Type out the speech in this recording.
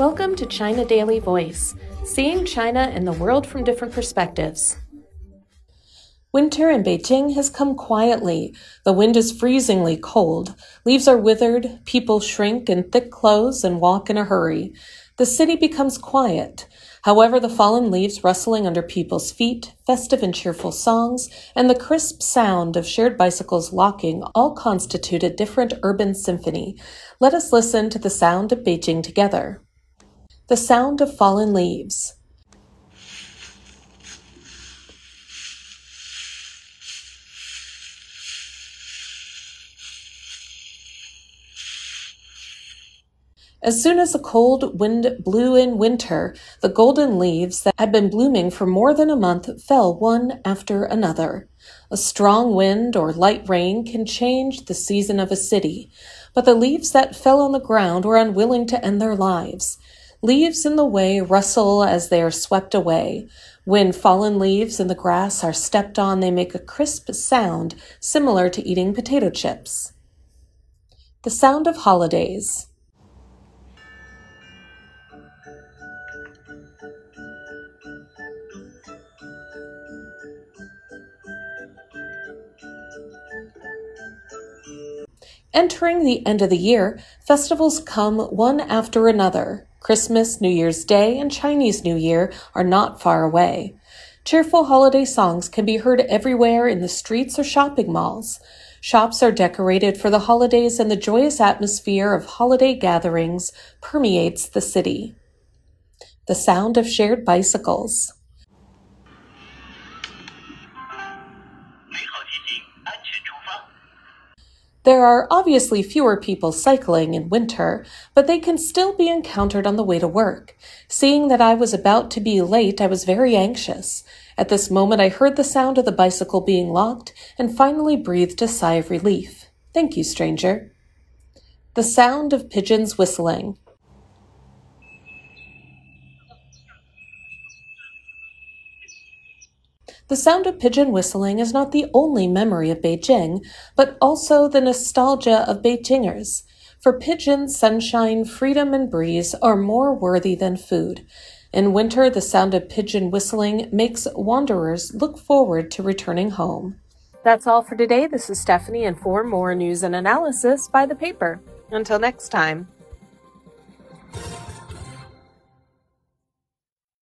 Welcome to China Daily Voice, seeing China and the world from different perspectives. Winter in Beijing has come quietly. The wind is freezingly cold. Leaves are withered. People shrink in thick clothes and walk in a hurry. The city becomes quiet. However, the fallen leaves rustling under people's feet, festive and cheerful songs, and the crisp sound of shared bicycles locking all constitute a different urban symphony. Let us listen to the sound of Beijing together. The sound of fallen leaves. As soon as the cold wind blew in winter, the golden leaves that had been blooming for more than a month fell one after another. A strong wind or light rain can change the season of a city, but the leaves that fell on the ground were unwilling to end their lives. Leaves in the way rustle as they are swept away. When fallen leaves in the grass are stepped on, they make a crisp sound similar to eating potato chips. The sound of holidays. Entering the end of the year, festivals come one after another. Christmas, New Year's Day, and Chinese New Year are not far away. Cheerful holiday songs can be heard everywhere in the streets or shopping malls. Shops are decorated for the holidays, and the joyous atmosphere of holiday gatherings permeates the city. The sound of shared bicycles. There are obviously fewer people cycling in winter, but they can still be encountered on the way to work. Seeing that I was about to be late, I was very anxious. At this moment, I heard the sound of the bicycle being locked and finally breathed a sigh of relief. Thank you, stranger. The sound of pigeons whistling. The sound of pigeon whistling is not the only memory of Beijing, but also the nostalgia of Beijingers. For pigeons, sunshine, freedom, and breeze are more worthy than food. In winter, the sound of pigeon whistling makes wanderers look forward to returning home. That's all for today. This is Stephanie, and for more news and analysis, buy the paper. Until next time.